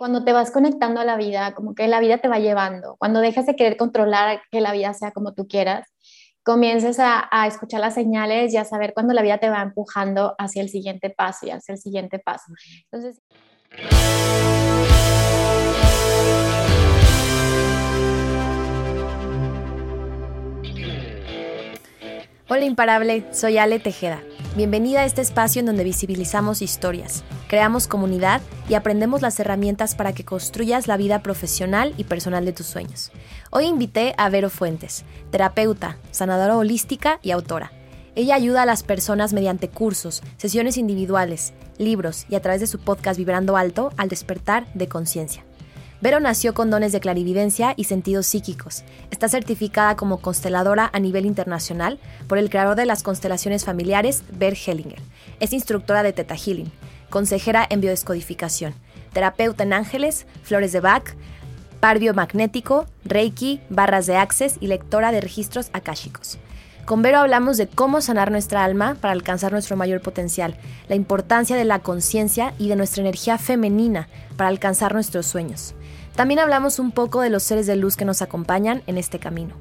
Cuando te vas conectando a la vida, como que la vida te va llevando, cuando dejas de querer controlar que la vida sea como tú quieras, comiences a, a, escuchar las señales y a saber cuándo la vida te va empujando hacia el siguiente paso y hacia el siguiente paso. Entonces... Hola imparable, soy Ale Tejeda. Bienvenida a este espacio en donde visibilizamos historias, creamos comunidad y aprendemos las herramientas para que construyas la vida profesional y personal de tus sueños. Hoy invité a Vero Fuentes, terapeuta, sanadora holística y autora. Ella ayuda a las personas mediante cursos, sesiones individuales, libros y a través de su podcast Vibrando Alto al despertar de conciencia. Vero nació con dones de clarividencia y sentidos psíquicos. Está certificada como consteladora a nivel internacional por el creador de las constelaciones familiares, Bert Hellinger. Es instructora de Teta Healing, consejera en biodescodificación, terapeuta en ángeles, flores de Bach, par biomagnético, Reiki, barras de Access y lectora de registros akáshicos. Con Vero hablamos de cómo sanar nuestra alma para alcanzar nuestro mayor potencial, la importancia de la conciencia y de nuestra energía femenina para alcanzar nuestros sueños. También hablamos un poco de los seres de luz que nos acompañan en este camino.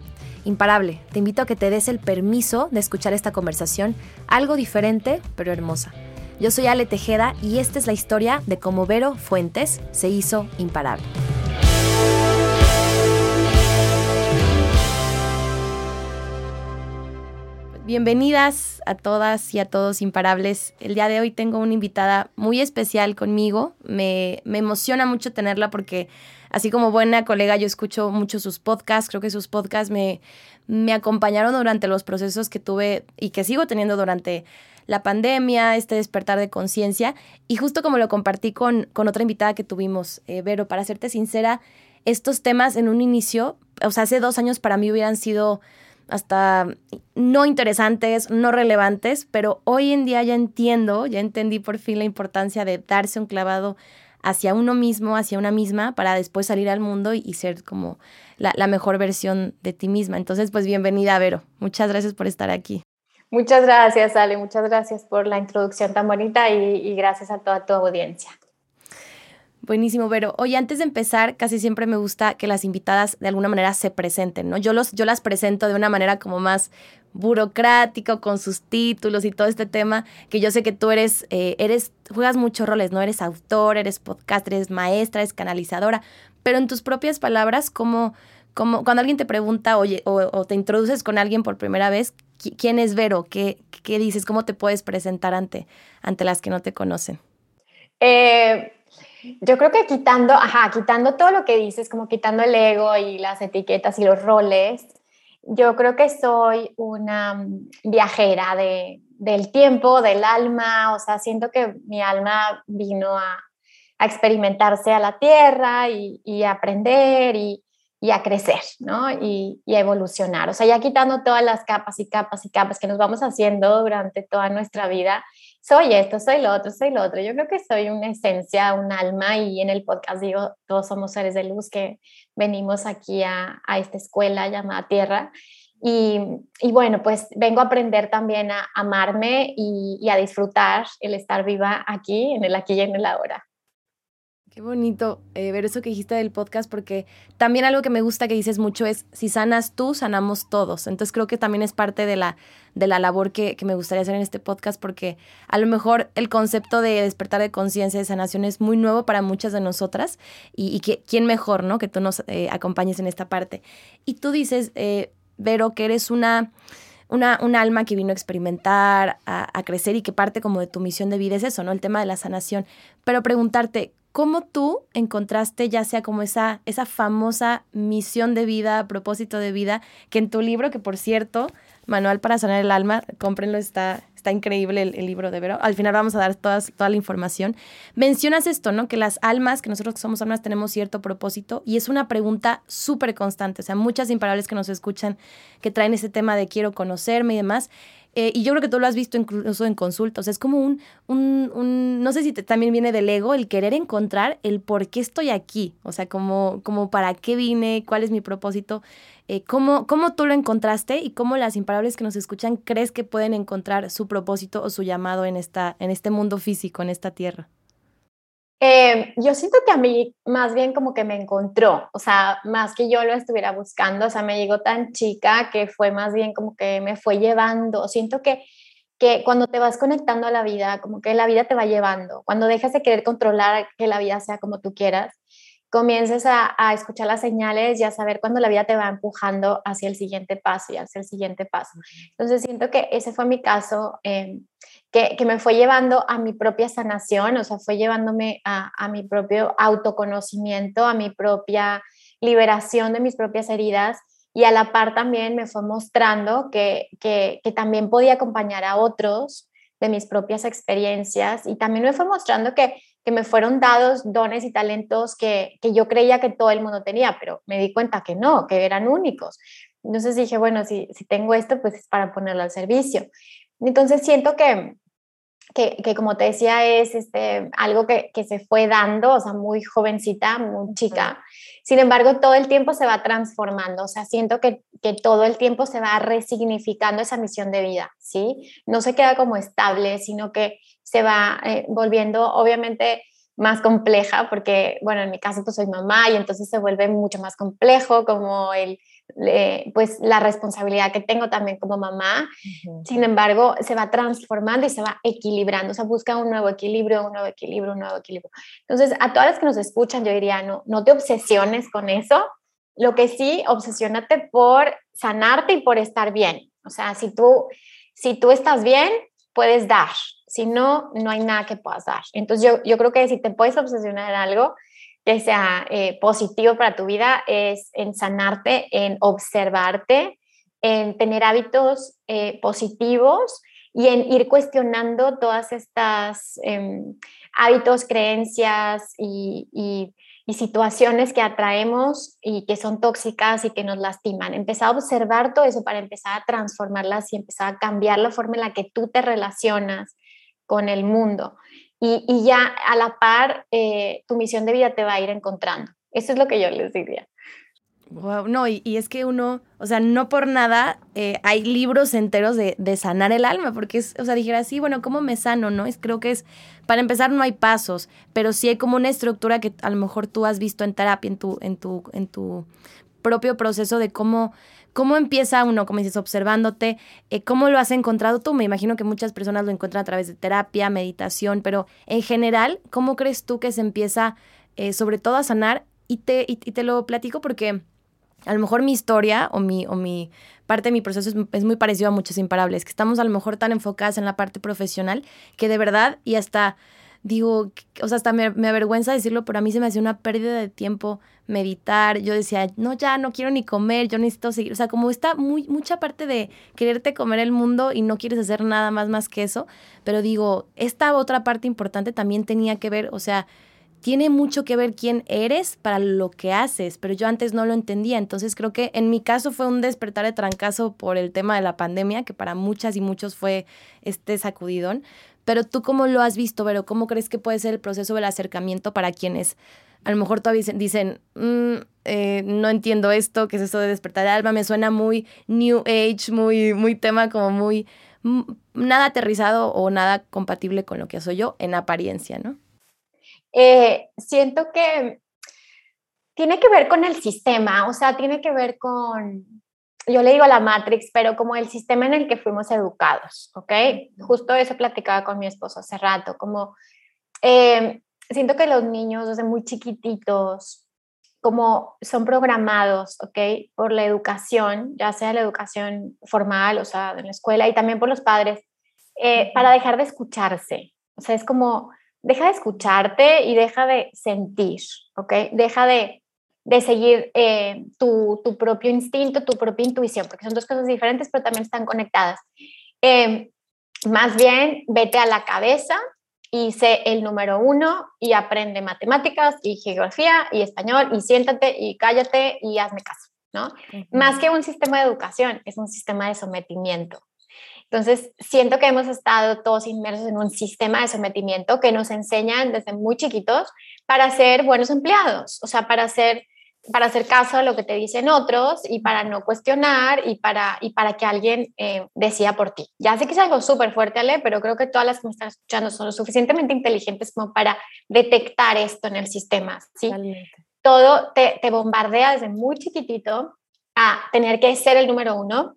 Imparable, te invito a que te des el permiso de escuchar esta conversación, algo diferente pero hermosa. Yo soy Ale Tejeda y esta es la historia de cómo Vero Fuentes se hizo imparable. Bienvenidas a todas y a todos imparables. El día de hoy tengo una invitada muy especial conmigo. Me, me emociona mucho tenerla porque así como buena colega, yo escucho mucho sus podcasts, creo que sus podcasts me, me acompañaron durante los procesos que tuve y que sigo teniendo durante la pandemia, este despertar de conciencia. Y justo como lo compartí con, con otra invitada que tuvimos, eh, Vero, para serte sincera, estos temas en un inicio, o sea, hace dos años para mí hubieran sido hasta no interesantes, no relevantes, pero hoy en día ya entiendo, ya entendí por fin la importancia de darse un clavado hacia uno mismo, hacia una misma, para después salir al mundo y, ser como la, mejor versión de ti misma. Entonces, pues bienvenida, Vero. Muchas gracias por estar aquí. Muchas gracias, Ale. Muchas gracias por la introducción tan bonita y, gracias a toda tu audiencia. Buenísimo, Vero. Oye, antes de empezar, casi siempre me gusta que las invitadas de alguna manera se presenten, ¿no? Yo, los, yo las presento de una manera como más burocrático con sus títulos y todo este tema, que yo sé que tú eres, eh, eres, juegas muchos roles, ¿no? Eres autor, eres podcaster, eres maestra, eres canalizadora, pero en tus propias palabras, como, como cuando alguien te pregunta, oye, o, te introduces con alguien por primera vez, ¿quién es Vero? ¿Qué, qué dices? ¿Cómo te puedes presentar ante, ante las que no te conocen? Eh, yo creo que quitando, ajá, quitando todo lo que dices, como quitando el ego y las etiquetas y los roles, yo creo que soy una mm, viajera de, del tiempo, del alma, o sea, siento que mi alma vino a, a experimentarse a la tierra y, y aprender y, y, a crecer, ¿no? Y, y, a evolucionar. O sea, ya quitando todas las capas y capas y capas que nos vamos haciendo durante toda nuestra vida, soy esto, soy lo otro, soy lo otro. Yo creo que soy una esencia, un alma y en el podcast digo, todos somos seres de luz que venimos aquí a, a esta escuela llamada Tierra. Y, y, bueno, pues vengo a aprender también a amarme y, y, a disfrutar el estar viva aquí, en el aquí y en el ahora. Qué bonito eh, ver eso que dijiste del podcast, porque también algo que me gusta que dices mucho es, si sanas tú, sanamos todos. Entonces creo que también es parte de la, de la labor que, que me gustaría hacer en este podcast, porque a lo mejor el concepto de despertar de conciencia, de sanación es muy nuevo para muchas de nosotras y, que quién mejor, ¿no? Que tú nos eh, acompañes en esta parte. Y tú dices, eh, Vero, que eres una... Una, un alma que vino a experimentar, a, a, crecer y que parte como de tu misión de vida es eso, ¿no? El tema de la sanación. Pero preguntarte, ¿Cómo tú encontraste ya sea como esa, esa famosa misión de vida, propósito de vida, que en tu libro, que por cierto, Manual para sanar el alma, cómprenlo, está, está increíble el, libro de Vero. Al final vamos a dar todas, toda la información. Mencionas esto, ¿no? Que las almas, que nosotros que somos almas tenemos cierto propósito y es una pregunta súper constante. O sea, muchas imparables que nos escuchan que traen ese tema de quiero conocerme y demás. Eh, y yo creo que tú lo has visto incluso en consultas. es como un, un, un no sé si también viene del ego, el querer encontrar el por qué estoy aquí. O sea, como, como para qué vine, cuál es mi propósito. Eh, ¿cómo, ¿Cómo tú lo encontraste y cómo las imparables que nos escuchan crees que pueden encontrar su propósito o su llamado en, esta, en este mundo físico, en esta tierra? Eh, yo siento que a mí más bien como que me encontró, o sea, más que yo lo estuviera buscando, o sea, me llegó tan chica que fue más bien como que me fue llevando. Siento que, que cuando te vas conectando a la vida, como que la vida te va llevando, cuando dejas de querer controlar que la vida sea como tú quieras, comiences a, a, escuchar las señales y a saber cuándo la vida te va empujando hacia el siguiente paso y hacia el siguiente paso. Entonces siento que ese fue mi caso, eh, que, que, me fue llevando a mi propia sanación, o sea, fue llevándome a, a, mi propio autoconocimiento, a mi propia liberación de mis propias heridas y a la par también me fue mostrando que, que, que también podía acompañar a otros de mis propias experiencias y también me fue mostrando que que me fueron dados dones y talentos que, que yo creía que todo el mundo tenía, pero me di cuenta que no, que eran únicos. Entonces dije, bueno, si, si tengo esto, pues es para ponerlo al servicio. Entonces siento que, que, que, como te decía, es este, algo que, que, se fue dando, o sea, muy jovencita, muy chica. Sin embargo, todo el tiempo se va transformando, o sea, siento que, que todo el tiempo se va resignificando esa misión de vida, ¿sí? No se queda como estable, sino que se va eh, volviendo, obviamente, más compleja, porque, bueno, en mi caso pues soy mamá y entonces se vuelve mucho más complejo como el, pues la responsabilidad que tengo también como mamá. Sin embargo, se va transformando y se va equilibrando, o sea, busca un nuevo equilibrio, un nuevo equilibrio, un nuevo equilibrio. Entonces, a todas las que nos escuchan, yo diría, no, no te obsesiones con eso. Lo que sí, obsesiónate por sanarte y por estar bien. O sea, si tú, si tú estás bien, puedes dar, si no, no hay nada que puedas dar. Entonces yo, yo creo que si te puedes obsesionar en algo que sea eh, positivo para tu vida, es en sanarte, en observarte, en tener hábitos eh, positivos y en ir cuestionando todas estas em, hábitos, creencias y, y, y, situaciones que atraemos y que son tóxicas y que nos lastiman. Empezar a observar todo eso para empezar a transformarlas y empezar a cambiar la forma en la que tú te relacionas con el mundo. Y, ya a la par, eh, tu misión de vida te va a ir encontrando. Eso es lo que yo les diría. Wow, no, y, y, es que uno, o sea, no por nada eh, hay libros enteros de, de, sanar el alma, porque es, o sea, dijera, sí, bueno, ¿cómo me sano? No, es, creo que es, para empezar no hay pasos, pero sí hay como una estructura que a lo mejor tú has visto en terapia, en tu, en tu, en tu propio proceso de cómo ¿Cómo empieza uno, como dices, observándote? Eh, ¿Cómo lo has encontrado tú? Me imagino que muchas personas lo encuentran a través de terapia, meditación, pero en general, ¿cómo crees tú que se empieza eh, sobre todo a sanar? Y te, y, te lo platico porque a lo mejor mi historia o mi, o mi parte de mi proceso es, es, muy parecido a muchos imparables, que estamos a lo mejor tan enfocadas en la parte profesional que de verdad y hasta digo, o sea, hasta me, me, avergüenza decirlo, pero a mí se me hacía una pérdida de tiempo meditar. Yo decía, no, ya no quiero ni comer, yo necesito seguir. O sea, como está muy, mucha parte de quererte comer el mundo y no quieres hacer nada más más que eso. Pero digo, esta otra parte importante también tenía que ver, o sea, tiene mucho que ver quién eres para lo que haces, pero yo antes no lo entendía. Entonces creo que en mi caso fue un despertar de trancazo por el tema de la pandemia, que para muchas y muchos fue este sacudidón. Pero tú cómo lo has visto, Vero, ¿cómo crees que puede ser el proceso del acercamiento para quienes a lo mejor todavía dicen, mm, eh, no entiendo esto, que es esto de despertar el alma, me suena muy New Age, muy, muy tema como muy, mm, nada aterrizado o nada compatible con lo que soy yo en apariencia, ¿no? Eh, siento que tiene que ver con el sistema, o sea, tiene que ver con, yo le digo a la Matrix, pero como el sistema en el que fuimos educados, ¿ok? Justo eso platicaba con mi esposo hace rato, como eh, siento que los niños desde muy chiquititos, como son programados, ¿ok? Por la educación, ya sea la educación formal, o sea, en la escuela, y también por los padres, eh, para dejar de escucharse. O sea, es como, deja de escucharte y deja de sentir, ¿ok? Deja de de seguir eh, tu, tu, propio instinto, tu propia intuición, porque son dos cosas diferentes, pero también están conectadas. Eh, más bien, vete a la cabeza y sé el número uno y aprende matemáticas y geografía y español y siéntate y cállate y hazme caso, ¿no? Más que un sistema de educación, es un sistema de sometimiento. Entonces, siento que hemos estado todos inmersos en un sistema de sometimiento que nos enseñan desde muy chiquitos para ser buenos empleados, o sea, para ser para hacer caso a lo que te dicen otros y para no cuestionar y para, y para que alguien eh, decida por ti. Ya sé que es algo súper fuerte, Ale, pero creo que todas las que me están escuchando son lo suficientemente inteligentes como para detectar esto en el sistema. ¿sí? Todo te, te bombardea desde muy chiquitito a tener que ser el número uno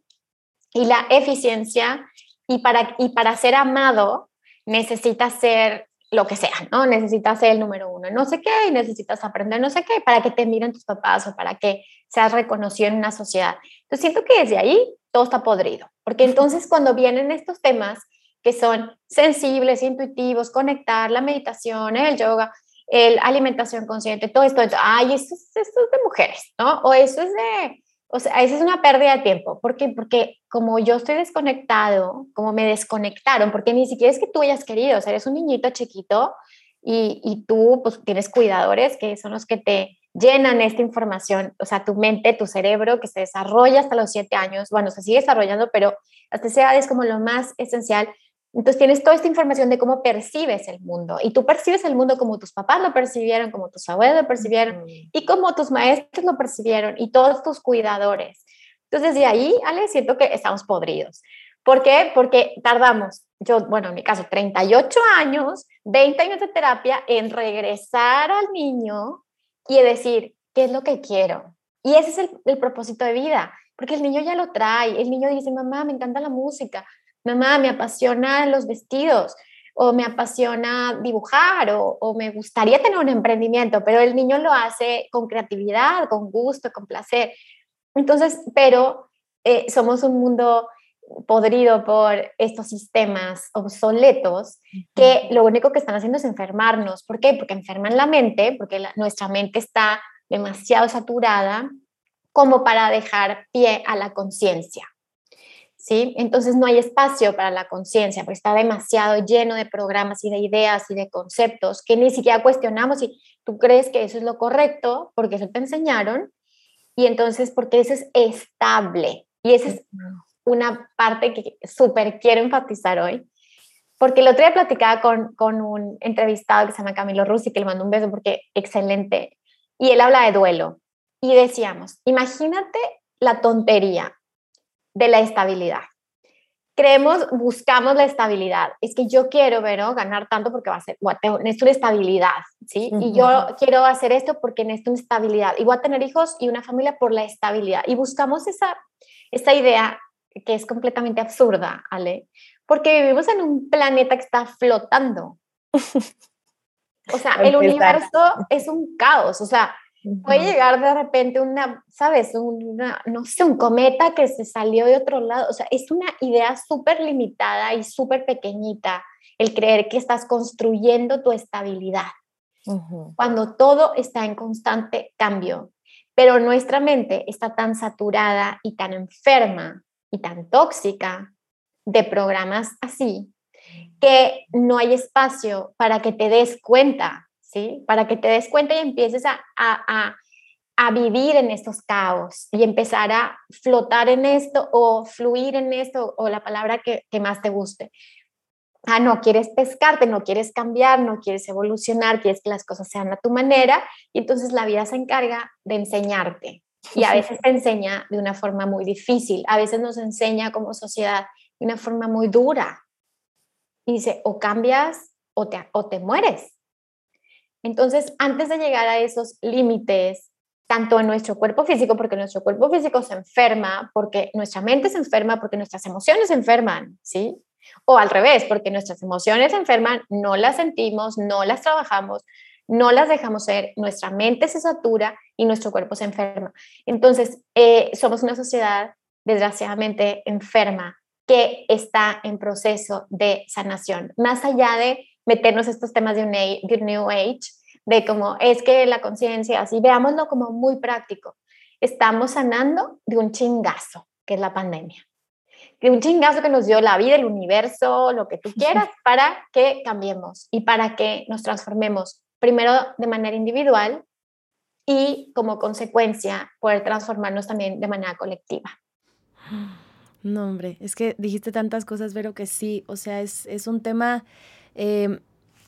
y la eficiencia y para, y para ser amado necesitas ser lo que sea, ¿no? Necesitas ser el número uno, no sé qué, y necesitas aprender no sé qué, para que te miren tus papás o para que seas reconocido en una sociedad. Entonces siento que desde ahí todo está podrido, porque entonces cuando vienen estos temas que son sensibles, intuitivos, conectar, la meditación, el yoga, el alimentación consciente, todo esto, ay, esto, esto es de mujeres, ¿no? O eso es de, o sea, esa es una pérdida de tiempo. ¿Por qué? Porque como yo estoy desconectado, como me desconectaron, porque ni siquiera es que tú hayas querido, o sea, eres un niñito chiquito y, y tú pues tienes cuidadores que son los que te llenan esta información, o sea, tu mente, tu cerebro que se desarrolla hasta los siete años, bueno, se sigue desarrollando, pero hasta esa edad es como lo más esencial entonces tienes toda esta información de cómo percibes el mundo y tú percibes el mundo como tus papás lo percibieron, como tus abuelos lo percibieron y como tus maestros lo percibieron y todos tus cuidadores. Entonces de ahí, Ale, siento que estamos podridos. ¿Por qué? Porque tardamos, yo, bueno, en mi caso, 38 años, 20 años de terapia en regresar al niño y decir, ¿qué es lo que quiero? Y ese es el, el propósito de vida, porque el niño ya lo trae, el niño dice, mamá, me encanta la música, mamá, me apasiona los vestidos o me apasiona dibujar o, me gustaría tener un emprendimiento, pero el niño lo hace con creatividad, con gusto, con placer. Entonces, pero eh, somos un mundo podrido por estos sistemas obsoletos que lo único que están haciendo es enfermarnos. ¿Por qué? Porque enferman la mente, porque nuestra mente está demasiado saturada como para dejar pie a la conciencia. ¿Sí? Entonces no hay espacio para la conciencia, porque está demasiado lleno de programas y de ideas y de conceptos que ni siquiera cuestionamos si tú crees que eso es lo correcto, porque eso te enseñaron, y entonces porque eso es estable. Y esa es una parte que súper quiero enfatizar hoy, porque el otro día platicaba con, con un entrevistado que se llama Camilo Russi, que le mando un beso porque excelente, y él habla de duelo. Y decíamos, imagínate la tontería de la estabilidad. Creemos, buscamos la estabilidad. Es que yo quiero, Vero, ganar tanto porque va a ser, necesito una estabilidad, ¿sí? Y yo quiero hacer esto porque necesito una estabilidad. Y voy a tener hijos y una familia por la estabilidad. Y buscamos esa, esa idea que es completamente absurda, Ale, porque vivimos en un planeta que está flotando. o sea, el universo es un caos. O sea, Puede llegar de repente una, ¿sabes? Una, no sé, un cometa que se salió de otro lado. O sea, es una idea súper limitada y súper pequeñita el creer que estás construyendo tu estabilidad. Cuando todo está en constante cambio. Pero nuestra mente está tan saturada y tan enferma y tan tóxica de programas así que no hay espacio para que te des cuenta ¿sí? Para que te des cuenta y empieces a, a, a, vivir en estos caos y empezar a flotar en esto o fluir en esto o la palabra que, que más te guste. Ah, no quieres pescarte, no quieres cambiar, no quieres evolucionar, quieres que las cosas sean a tu manera y entonces la vida se encarga de enseñarte. Y a veces te enseña de una forma muy difícil, a veces nos enseña como sociedad de una forma muy dura. Y dice, o cambias o te, o te mueres. Entonces, antes de llegar a esos límites, tanto en nuestro cuerpo físico, porque nuestro cuerpo físico se enferma, porque nuestra mente se enferma, porque nuestras emociones se enferman, ¿sí? O al revés, porque nuestras emociones se enferman, no las sentimos, no las trabajamos, no las dejamos ser, nuestra mente se satura y nuestro cuerpo se enferma. Entonces, eh, somos una sociedad desgraciadamente enferma que está en proceso de sanación, más allá de meternos estos temas de un, de New Age, de cómo es que la conciencia, así veámoslo como muy práctico. Estamos sanando de un chingazo, que es la pandemia. De un chingazo que nos dio la vida, el universo, lo que tú quieras, para que cambiemos y para que nos transformemos, primero de manera individual y como consecuencia poder transformarnos también de manera colectiva. No, hombre, es que dijiste tantas cosas, pero que sí, o sea, es, es un tema eh,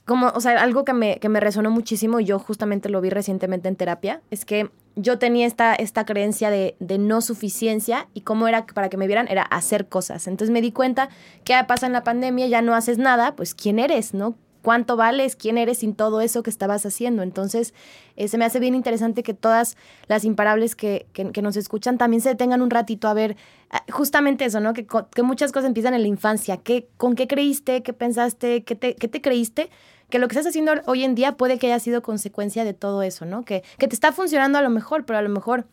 como, o sea, algo que me, que me resonó muchísimo, y yo justamente lo vi recientemente en terapia, es que yo tenía esta, esta creencia de, de, no suficiencia y cómo era para que me vieran era hacer cosas. Entonces me di cuenta, ¿qué pasa en la pandemia? Ya no haces nada, pues ¿quién eres? ¿No? ¿Cuánto vales? ¿Quién eres sin todo eso que estabas haciendo? Entonces eh, se me hace bien interesante que todas las imparables que, que, nos escuchan también se detengan un ratito a ver ah, justamente eso, ¿no? Que, que muchas cosas empiezan en la infancia. ¿Qué, ¿Con qué creíste? ¿Qué pensaste? ¿Qué te, qué te creíste? que lo que estás haciendo hoy en día puede que haya sido consecuencia de todo eso, ¿no? Que, que te está funcionando a lo mejor, pero a lo mejor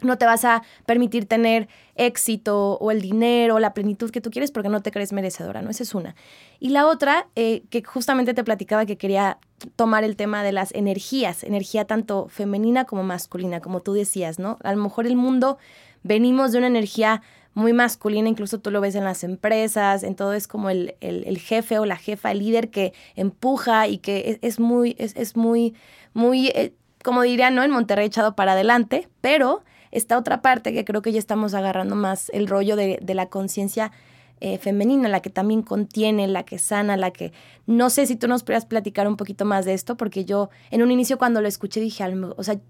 no te vas a permitir tener éxito o el dinero o la plenitud que tú quieres porque no te crees merecedora, ¿no? Esa es una. Y la otra, eh, que justamente te platicaba que quería tomar el tema de las energías, energía tanto femenina como masculina, como tú decías, ¿no? A lo mejor el mundo venimos de una energía muy masculina, incluso tú lo ves en las empresas, en todo es como el, el, jefe o la jefa, el líder que empuja y que es, muy, es, es, muy, muy, eh, como diría, ¿no? En Monterrey echado para adelante, pero esta otra parte que creo que ya estamos agarrando más el rollo de, de la conciencia eh, femenina, la que también contiene, la que sana, la que... No sé si tú nos pudieras platicar un poquito más de esto, porque yo en un inicio cuando lo escuché dije, o sea,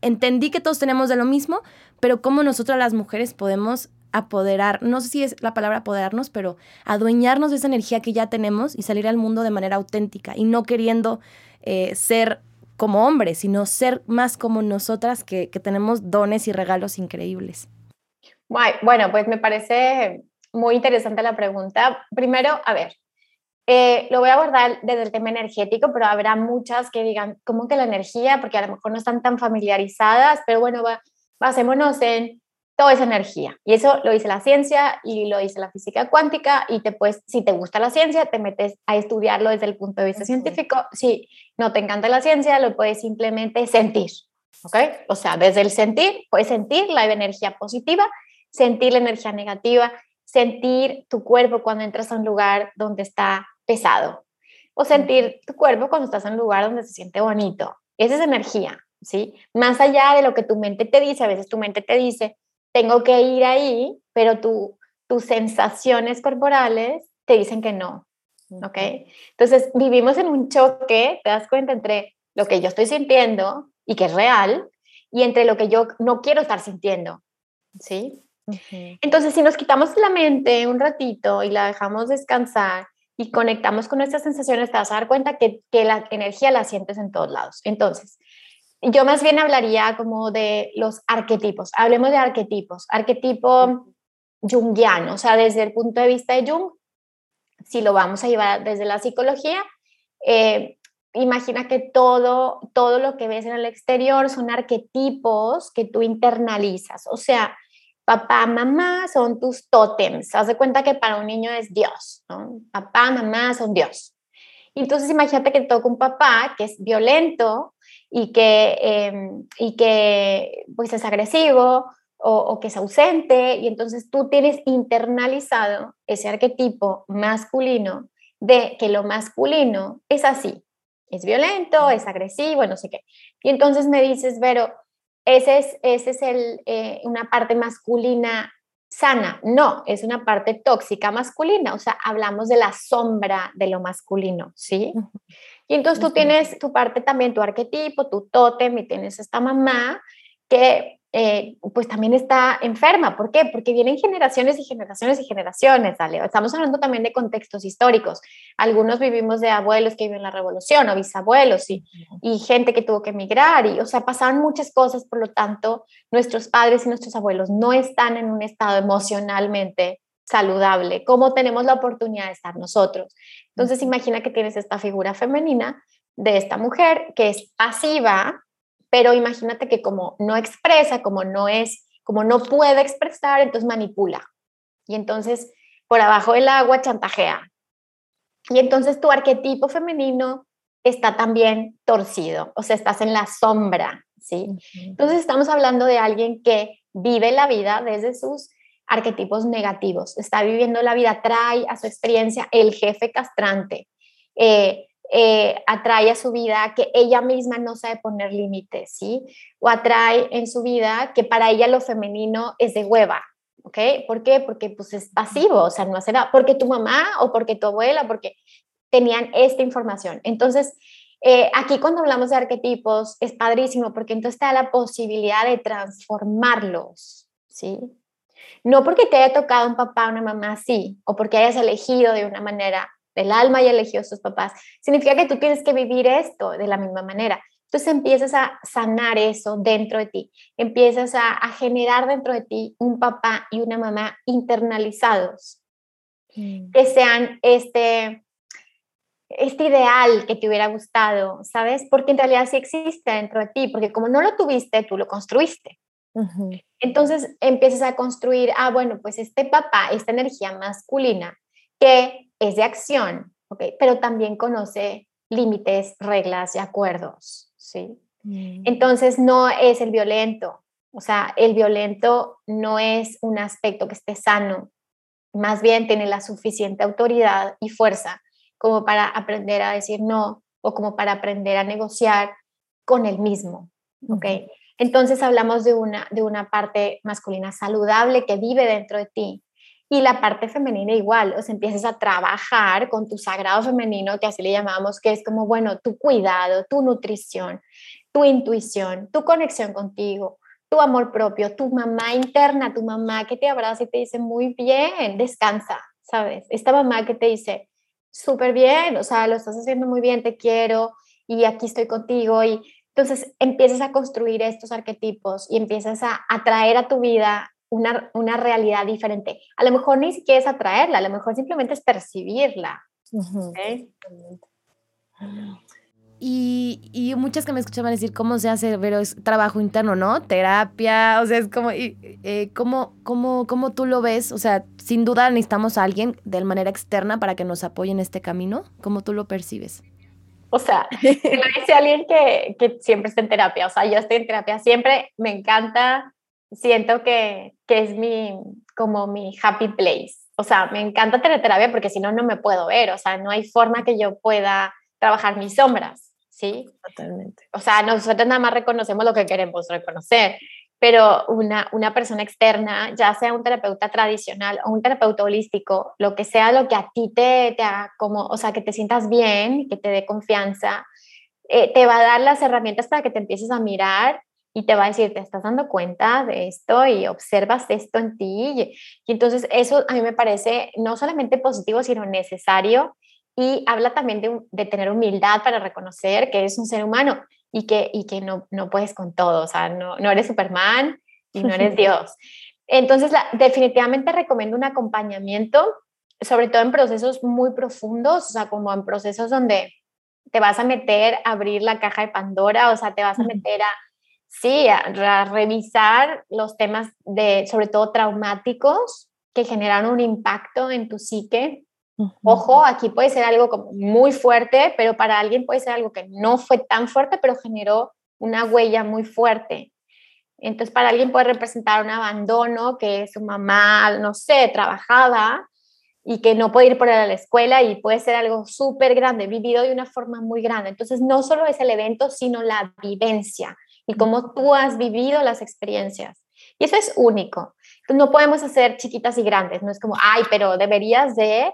entendí que todos tenemos de lo mismo, pero cómo nosotras las mujeres podemos apoderar, no sé si es la palabra apoderarnos, pero adueñarnos de esa energía que ya tenemos y salir al mundo de manera auténtica y no queriendo eh, ser como hombres, sino ser más como nosotras que, tenemos dones y regalos increíbles. Bueno, pues me parece muy interesante la pregunta. Primero, a ver, eh, lo voy a abordar desde el tema energético, pero habrá muchas que digan, ¿cómo que la energía? Porque a lo mejor no están tan familiarizadas, pero bueno, va, basémonos en todo es energía. Y eso lo dice la ciencia y lo dice la física cuántica y te puedes, si te gusta la ciencia, te metes a estudiarlo desde el punto de vista científico. Si no te encanta la ciencia, lo puedes simplemente sentir. ¿Ok? O sea, desde el sentir, puedes sentir la energía positiva, sentir la energía negativa, sentir tu cuerpo cuando entras a un lugar donde está pesado o sentir tu cuerpo cuando estás en un lugar donde se siente bonito. Esa es energía, ¿sí? Más allá de lo que tu mente te dice, a veces tu mente te dice, tengo que ir ahí, pero tu, tus sensaciones corporales te dicen que no. ¿Ok? Entonces vivimos en un choque, te das cuenta, entre lo que yo estoy sintiendo y que es real y entre lo que yo no quiero estar sintiendo. ¿Sí? Entonces, si nos quitamos la mente un ratito y la dejamos descansar y conectamos con nuestras sensaciones, te vas a dar cuenta que, que la energía la sientes en todos lados. Entonces, yo más bien hablaría como de los arquetipos. Hablemos de arquetipos. Arquetipo jungiano, o sea, desde el punto de vista de Jung, si lo vamos a llevar desde la psicología, eh, imagina que todo, todo lo que ves en el exterior son arquetipos que tú internalizas. O sea, papá, mamá son tus tótems. Haz de cuenta que para un niño es Dios. Papá, mamá son Dios. Entonces imagínate que toca un papá que es violento y que, em, y que pues es agresivo o, que es ausente y entonces tú tienes internalizado ese arquetipo masculino de que lo masculino es así, es violento, es agresivo, no sé qué. Y entonces me dices, Vero, ese es, ese es el, eh, una parte masculina sana. No, es una parte tóxica masculina, o sea, hablamos de la sombra de lo masculino, ¿sí? Y entonces tú tienes tu parte también, tu arquetipo, tu tótem, y tienes esta mamá que eh, pues también está enferma. ¿Por qué? Porque vienen generaciones y generaciones y generaciones, ¿vale? Estamos hablando también de contextos históricos. Algunos vivimos de abuelos que viven la revolución o bisabuelos y, y gente que tuvo que emigrar. Y, o sea, pasaban muchas cosas, por lo tanto, nuestros padres y nuestros abuelos no están en un estado emocionalmente saludable, ¿cómo tenemos la oportunidad de estar nosotros? Entonces imagina que tienes esta figura femenina de esta mujer que es pasiva, pero imagínate que como no expresa, como no es, como no puede expresar, entonces manipula. Y entonces por abajo del agua chantajea. Y entonces tu arquetipo femenino está también torcido, o sea, estás en la sombra, ¿sí? Entonces estamos hablando de alguien que vive la vida desde sus arquetipos negativos. Está viviendo la vida, trae a su experiencia el jefe castrante, eh, eh, atrae a su vida que ella misma no sabe poner límites, ¿sí? O atrae en su vida que para ella lo femenino es de hueva, ¿ok? ¿Por qué? Porque pues es pasivo, o sea, no hace porque tu mamá o porque tu abuela, porque tenían esta información. Entonces, Eh, aquí cuando hablamos de arquetipos es padrísimo porque entonces da la posibilidad de transformarlos, ¿sí? No porque te haya tocado un papá o una mamá así, o porque hayas elegido de una manera, del alma y elegido a sus papás, significa que tú tienes que vivir esto de la misma manera. Entonces empiezas a sanar eso dentro de ti, empiezas a, a generar dentro de ti un papá y una mamá internalizados, mm. que sean este, este ideal que te hubiera gustado, ¿sabes? Porque en realidad sí existe dentro de ti, porque como no lo tuviste, tú lo construiste. Entonces empiezas a construir, ah, bueno, pues este papá, esta energía masculina que es de acción, ¿ok? Pero también conoce límites, reglas y acuerdos. ¿sí? Mm. Entonces no es el violento, o sea, el violento no es un aspecto que esté sano, más bien tiene la suficiente autoridad y fuerza como para aprender a decir no o como para aprender a negociar con el mismo, ¿ok? Entonces hablamos de una, de una parte masculina saludable que vive dentro de ti, y la parte femenina igual, o sea, empiezas a trabajar con tu sagrado femenino, que así le llamamos, que es como, bueno, tu cuidado, tu nutrición, tu intuición, tu conexión contigo, tu amor propio, tu mamá interna, tu mamá que te abraza y te dice, muy bien, descansa, ¿sabes? Esta mamá que te dice, súper bien, o sea, lo estás haciendo muy bien, te quiero y aquí estoy contigo y entonces empiezas a construir estos arquetipos y empiezas a atraer a tu vida una, una, realidad diferente. A lo mejor ni siquiera es atraerla, a lo mejor simplemente es percibirla. Y, y, muchas que me escuchaban decir cómo se hace, pero es trabajo interno, ¿no? Terapia, o sea, es como, eh, ¿cómo, cómo, cómo, tú lo ves? O sea, sin duda necesitamos a alguien de manera externa para que nos apoye en este camino. ¿Cómo tú lo percibes? O sea, lo dice alguien que, que siempre está en terapia. O sea, yo estoy en terapia siempre, me encanta siento que, que, es mi, como mi happy place. O sea, me encanta terapia porque si no, no me puedo ver. O sea, no hay forma que yo pueda trabajar mis sombras, ¿sí? Totalmente. O sea, nosotros nada más reconocemos lo que queremos reconocer, pero una, una persona externa, ya sea un terapeuta tradicional o un terapeuta holístico, lo que sea lo que a ti te, te haga como, o sea, que te sientas bien, que te dé confianza, eh, te va a dar las herramientas para que te empieces a mirar y te va a decir, te estás dando cuenta de esto y observas esto en ti. Y, entonces eso a mí me parece no solamente positivo, sino necesario y habla también de, de, tener humildad para reconocer que eres un ser humano y que, y que no, no puedes con todo, o sea, no, no eres Superman y no eres Dios. Entonces, definitivamente recomiendo un acompañamiento, sobre todo en procesos muy profundos, o sea, como en procesos donde te vas a meter a abrir la caja de Pandora, o sea, te vas a meter a sí, a, revisar los temas de, sobre todo traumáticos, que generan un impacto en tu psique. Ojo, aquí puede ser algo como muy fuerte, pero para alguien puede ser algo que no fue tan fuerte, pero generó una huella muy fuerte. Entonces, para alguien puede representar un abandono, que su mamá, no sé, trabajaba y que no puede ir por él a la escuela y puede ser algo súper grande, vivido de una forma muy grande. Entonces, no solo es el evento, sino la vivencia y cómo tú has vivido las experiencias. Y eso es único. no podemos hacer chiquitas y grandes, no es como, ay, pero deberías de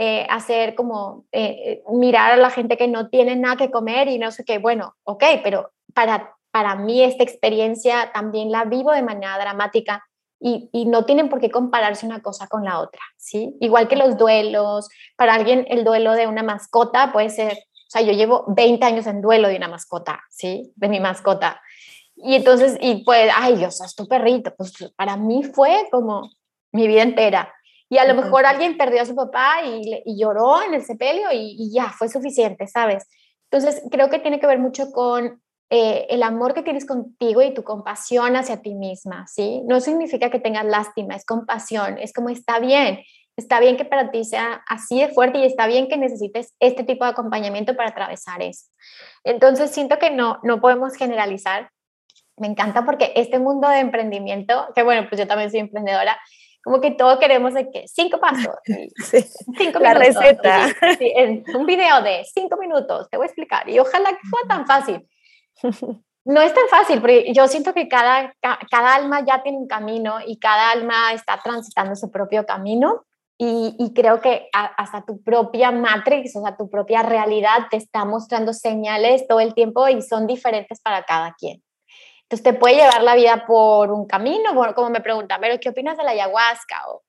eh, hacer como eh, mirar a la gente que no tiene nada que comer y no sé qué, bueno, ok, pero para, para mí esta experiencia también la vivo de manera dramática y, y, no tienen por qué compararse una cosa con la otra, ¿sí? Igual que los duelos, para alguien el duelo de una mascota puede ser o sea, yo llevo 20 años en duelo de una mascota, ¿sí? De mi mascota. Y entonces, y pues, ay, Dios, es tu perrito. Pues para mí fue como mi vida entera. Y a lo mejor alguien perdió a su papá y, y lloró en el sepelio y, y, ya, fue suficiente, ¿sabes? Entonces, creo que tiene que ver mucho con eh, el amor que tienes contigo y tu compasión hacia ti misma, ¿sí? No significa que tengas lástima, es compasión, es como está bien, está bien que para ti sea así de fuerte y está bien que necesites este tipo de acompañamiento para atravesar eso. Entonces siento que no, no podemos generalizar. Me encanta porque este mundo de emprendimiento, que bueno, pues yo también soy emprendedora, como que todos queremos de que cinco pasos, cinco la receta. en un video de cinco minutos te voy a explicar y ojalá que fuera tan fácil. No es tan fácil, porque yo siento que cada, cada alma ya tiene un camino y cada alma está transitando su propio camino y, creo que hasta tu propia matrix, o sea, tu propia realidad te está mostrando señales todo el tiempo y son diferentes para cada quien. Entonces te puede llevar la vida por un camino, como me preguntan, pero ¿qué opinas de la ayahuasca o,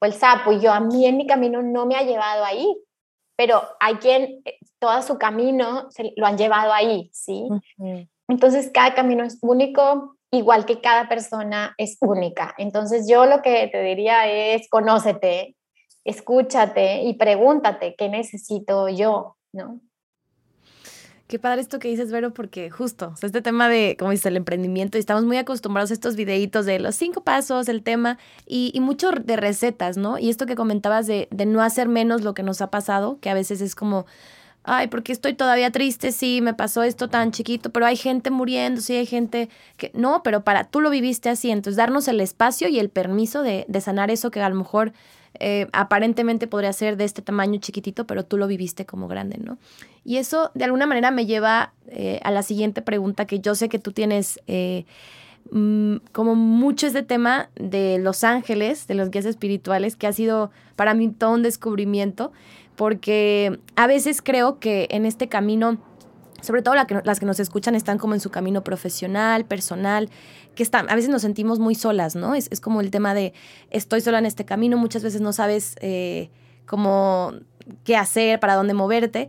o el sapo? Y yo, a mí en mi camino no me ha llevado ahí, pero hay quien eh, todo su camino se lo han llevado ahí, ¿sí? Entonces cada camino es único, igual que cada persona es única. Entonces yo lo que te diría es conócete, escúchate y pregúntate qué necesito yo, ¿no? Qué padre esto que dices, Vero, porque justo, este tema de, como dices, el emprendimiento, y estamos muy acostumbrados a estos videitos de los cinco pasos, el tema, y, y mucho de recetas, ¿no? Y esto que comentabas de, de no hacer menos lo que nos ha pasado, que a veces es como, ay, porque estoy todavía triste, sí, me pasó esto tan chiquito, pero hay gente muriendo, sí, hay gente que, no, pero para, tú lo viviste así, entonces darnos el espacio y el permiso de, de sanar eso que a lo mejor eh, aparentemente podría ser de este tamaño chiquitito, pero tú lo viviste como grande, ¿no? Y eso de alguna manera me lleva eh, a la siguiente pregunta que yo sé que tú tienes eh, mm, como mucho este tema de los ángeles, de los guías espirituales, que ha sido para mí todo un descubrimiento, porque a veces creo que en este camino sobre todo las que nos escuchan están como en su camino profesional, personal, que están, a veces nos sentimos muy solas, ¿no? Es, como el tema de estoy sola en este camino, muchas veces no sabes eh, cómo, qué hacer, para dónde moverte,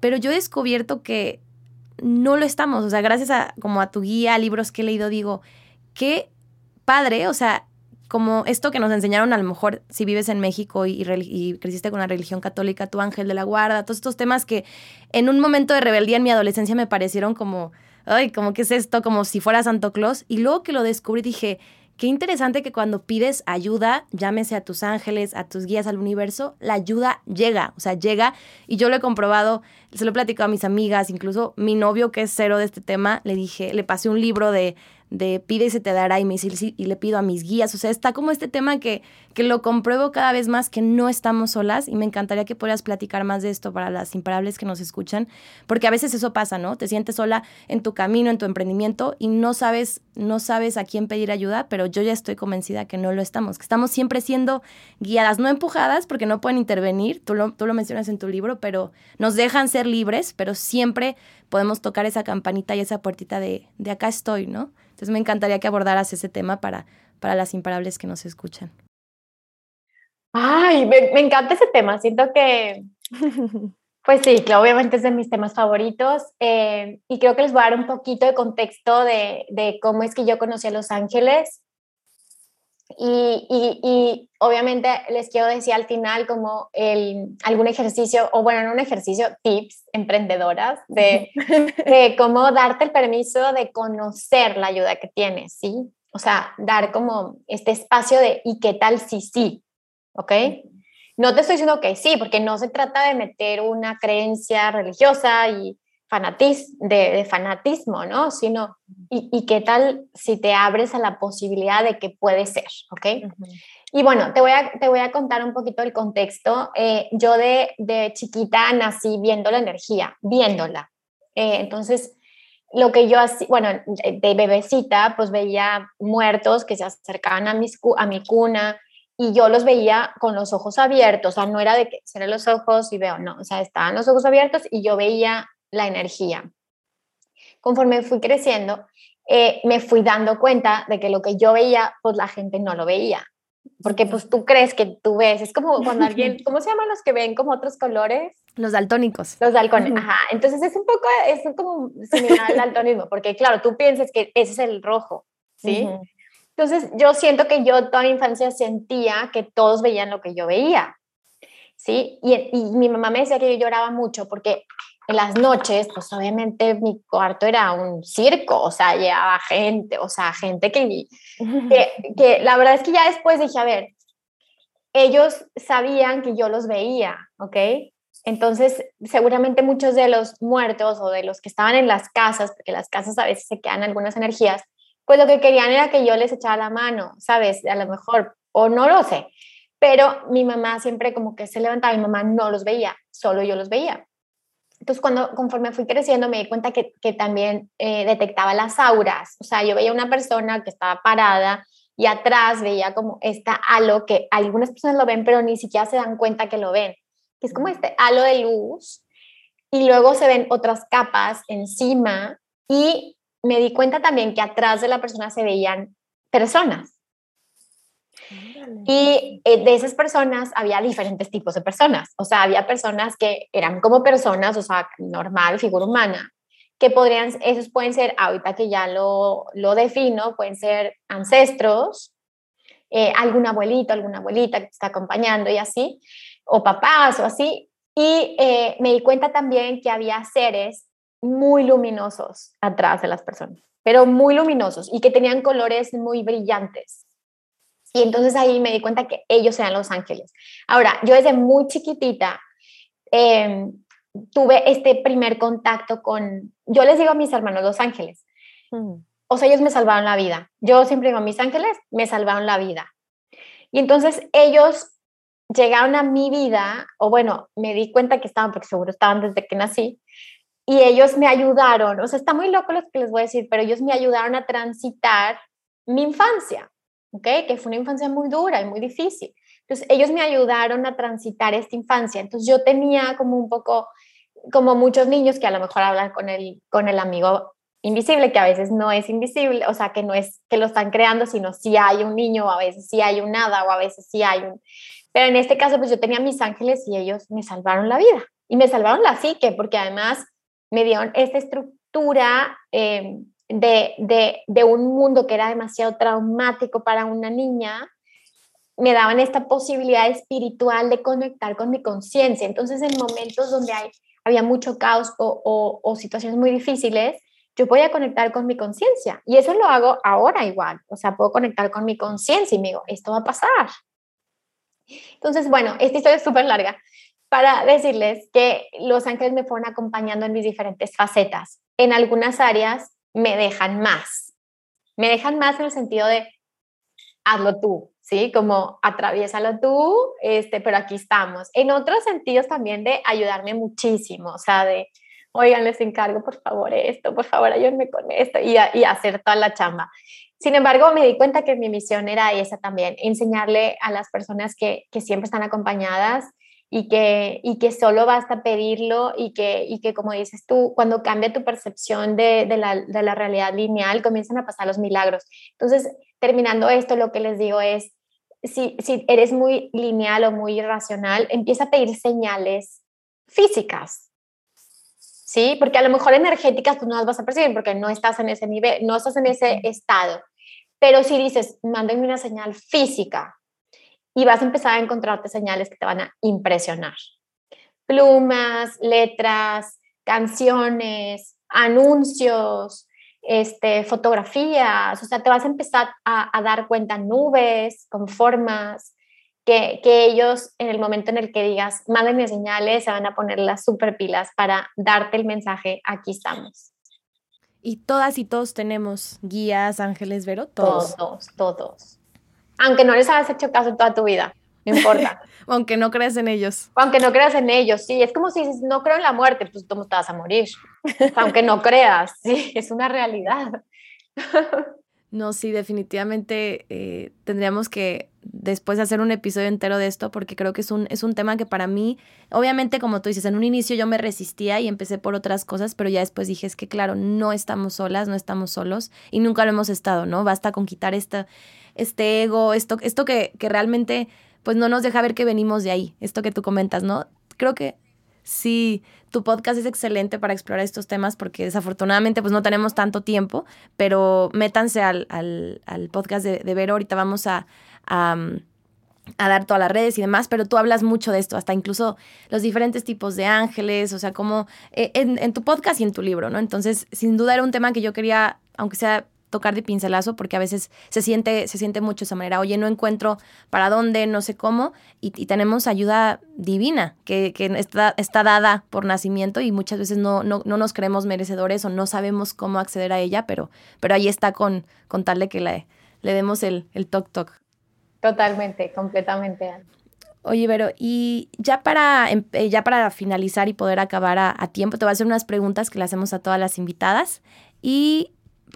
pero yo he descubierto que no lo estamos, o sea, gracias a como a tu guía, libros que he leído, digo, qué padre, o sea, como esto que nos enseñaron a lo mejor si vives en México y, creciste con la religión católica, tu ángel de la guarda, todos estos temas que en un momento de rebeldía en mi adolescencia me parecieron como, ay, como que es esto, como si fuera Santo Claus. Y luego que lo descubrí dije, qué interesante que cuando pides ayuda, llámese a tus ángeles, a tus guías al universo, la ayuda llega, o sea, llega. Y yo lo he comprobado, se lo he platicado a mis amigas, incluso mi novio que es cero de este tema, le dije, le pasé un libro de de pide y se te dará y, me, y le pido a mis guías. O sea, está como este tema que, que lo compruebo cada vez más que no estamos solas y me encantaría que puedas platicar más de esto para las imparables que nos escuchan, porque a veces eso pasa, ¿no? Te sientes sola en tu camino, en tu emprendimiento y no sabes, no sabes a quién pedir ayuda, pero yo ya estoy convencida que no lo estamos, que estamos siempre siendo guiadas, no empujadas porque no pueden intervenir, tú lo, tú lo mencionas en tu libro, pero nos dejan ser libres, pero siempre podemos tocar esa campanita y esa puertita de, de acá estoy, ¿no? Entonces me encantaría que abordaras ese tema para, para las imparables que nos escuchan. Ay, me, encanta ese tema. Siento que, pues sí, que obviamente es de mis temas favoritos. Eh, y creo que les voy a dar un poquito de contexto de, de cómo es que yo conocí a Los Ángeles. Y, y, obviamente les quiero decir al final como el, algún ejercicio, o bueno, no un ejercicio, tips emprendedoras de, de, cómo darte el permiso de conocer la ayuda que tienes, ¿sí? O sea, dar como este espacio de ¿y qué tal si sí? ¿Ok? No te estoy diciendo que sí, porque no se trata de meter una creencia religiosa y fanatis, de, fanatismo, ¿no? Sino, y, qué tal si te abres a la posibilidad de que puede ser? ¿Ok? Y bueno, te voy, a, te voy a contar un poquito el contexto. Eh, yo de, de, chiquita nací viendo la energía, viéndola. Eh, entonces, lo que yo hacía, bueno, de bebecita, pues veía muertos que se acercaban a, mis, a mi cuna y yo los veía con los ojos abiertos, o sea, no era de que cerré los ojos y veo, no, o sea, estaban los ojos abiertos y yo veía la energía. Conforme fui creciendo, eh, me fui dando cuenta de que lo que yo veía, pues la gente no lo veía. Porque pues tú crees que tú ves, es como cuando alguien, ¿cómo se llaman los que ven como otros colores? Los daltónicos. Los daltónicos, ajá. Entonces es un poco, es como similar al daltonismo, porque claro, tú piensas que ese es el rojo, ¿sí? Entonces yo siento que yo toda mi infancia sentía que todos veían lo que yo veía, ¿sí? Y, y mi mamá me decía que yo lloraba mucho porque en las noches, pues obviamente mi cuarto era un circo, o sea, llevaba gente, o sea, gente que, que, la verdad es que ya después dije, a ver, ellos sabían que yo los veía, ¿ok? Entonces, seguramente muchos de los muertos o de los que estaban en las casas, porque las casas a veces se quedan algunas energías, pues lo que querían era que yo les echara la mano, ¿sabes? A lo mejor, o no lo sé, pero mi mamá siempre como que se levantaba, mi mamá no los veía, solo yo los veía. Entonces, cuando conforme fui creciendo, me di cuenta que, que también eh, detectaba las auras. O sea, yo veía una persona que estaba parada y atrás veía como esta halo que algunas personas lo ven, pero ni siquiera se dan cuenta que lo ven, que es como este halo de luz y luego se ven otras capas encima y me di cuenta también que atrás de la persona se veían personas. Y eh, de esas personas había diferentes tipos de personas. O sea, había personas que eran como personas, o sea, normal, figura humana, que podrían, esos pueden ser, ahorita que ya lo, lo defino, pueden ser ancestros, eh, algún abuelito, alguna abuelita que te está acompañando y así, o papás o así. Y eh, me di cuenta también que había seres muy luminosos atrás de las personas, pero muy luminosos y que tenían colores muy brillantes. Y entonces ahí me di cuenta que ellos eran los ángeles. Ahora, yo desde muy chiquitita em, tuve este primer contacto con, yo les digo a mis hermanos los ángeles. Mm. O sea, ellos me salvaron la vida. Yo siempre digo, mis ángeles me salvaron la vida. Y entonces ellos llegaron a mi vida, o bueno, me di cuenta que estaban, porque seguro estaban desde que nací, y ellos me ayudaron, o sea, está muy loco lo que les voy a decir, pero ellos me ayudaron a transitar mi infancia, ¿ok? Que fue una infancia muy dura y muy difícil. Entonces, ellos me ayudaron a transitar esta infancia. Entonces, yo tenía como un poco, como muchos niños que a lo mejor hablan con el, con el amigo invisible, que a veces no es invisible, o sea, que no es que lo están creando, sino si hay un niño, o a veces sí hay un nada, o a veces sí hay un... Pero en este caso, pues yo tenía mis ángeles y ellos me salvaron la vida. Y me salvaron la psique, porque además me dieron esta estructura eh, de, de, de, un mundo que era demasiado traumático para una niña, me daban esta posibilidad espiritual de conectar con mi conciencia. Entonces, en momentos donde hay, había mucho caos o, o, o situaciones muy difíciles, yo podía conectar con mi conciencia. Y eso lo hago ahora igual. O sea, puedo conectar con mi conciencia y me digo, esto va a pasar. Entonces, bueno, esta historia es súper larga, para decirles que los ángeles me fueron acompañando en mis diferentes facetas. En algunas áreas me dejan más. Me dejan más en el sentido de hazlo tú, ¿sí? Como atraviésalo tú, este, pero aquí estamos. En otros sentidos también de ayudarme muchísimo, o sea, de, oigan, les encargo, por favor, esto, por favor, ayúdenme con esto y, y hacer toda la chamba. Sin embargo, me di cuenta que mi misión era esa también, enseñarle a las personas que, que siempre están acompañadas y que, y que solo basta pedirlo y que, y que, como dices tú, cuando cambia tu percepción de, de, la, de la realidad lineal, comienzan a pasar los milagros. Entonces, terminando esto, lo que les digo es, si, si eres muy lineal o muy irracional, empieza a pedir señales físicas, ¿sí? Porque a lo mejor energéticas tú no las vas a percibir porque no estás en ese nivel, no estás en ese estado. Pero si dices, mándenme una señal física, y vas a empezar a encontrarte señales que te van a impresionar. Plumas, letras, canciones, anuncios, este, fotografías, o sea, te vas a empezar a, dar cuenta nubes con formas que, que, ellos en el momento en el que digas, mándenme señales, se van a poner las super pilas para darte el mensaje, aquí estamos. Y todas y todos tenemos guías, ángeles, Vero, todos. Todos, todos aunque no les hayas hecho caso toda tu vida, no importa. aunque no creas en ellos. Aunque no creas en ellos, sí, es como si dices, no creo en la muerte, pues tú te vas a morir, aunque no creas, sí, es una realidad. No, sí, definitivamente eh, tendríamos que después hacer un episodio entero de esto porque creo que es un, es un tema que para mí, obviamente como tú dices, en un inicio yo me resistía y empecé por otras cosas, pero ya después dije, es que claro, no estamos solas, no estamos solos y nunca lo hemos estado, ¿no? Basta con quitar esta, este ego, esto, esto que, que realmente pues no nos deja ver que venimos de ahí, esto que tú comentas, ¿no? Creo que sí, tu podcast es excelente para explorar estos temas porque desafortunadamente pues no tenemos tanto tiempo, pero métanse al, al, al podcast de, de, Vero, ahorita vamos a, a, a, dar todas las redes y demás, pero tú hablas mucho de esto, hasta incluso los diferentes tipos de ángeles, o sea, como eh, en, en tu podcast y en tu libro, ¿no? Entonces, sin duda era un tema que yo quería, aunque sea tocar de pincelazo porque a veces se siente, se siente mucho esa manera, oye, no encuentro para dónde, no sé cómo, y, tenemos ayuda divina que, que está, está, dada por nacimiento y muchas veces no, no, no, nos creemos merecedores o no sabemos cómo acceder a ella, pero, pero ahí está con, con tal de que le, le demos el, el toc toc. Totalmente, completamente. Oye, Vero, y ya para, em, eh, ya para finalizar y poder acabar a, a tiempo, te voy a hacer unas preguntas que le hacemos a todas las invitadas. Y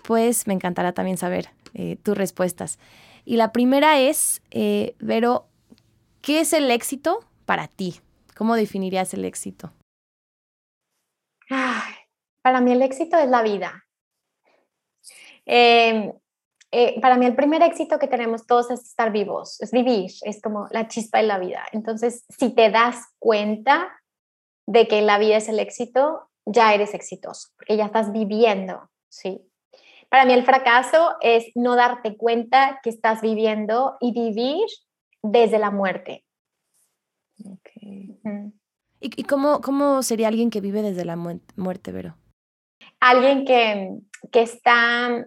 pues me encantará también saber eh, tus respuestas. Y la primera es, eh, Vero, ¿qué es el éxito para ti? ¿Cómo definirías el éxito? para mí el éxito es la vida. Em, eh, para mí el primer éxito que tenemos todos es estar vivos, es vivir, es como la chispa de la vida. Entonces, si te das cuenta de que la vida es el éxito, ya eres exitoso, porque ya estás viviendo, ¿sí? Para mí el fracaso es no darte cuenta que estás viviendo y vivir desde la muerte. ¿Y, cómo, cómo, sería alguien que vive desde la muerte, Vero? Alguien que, que está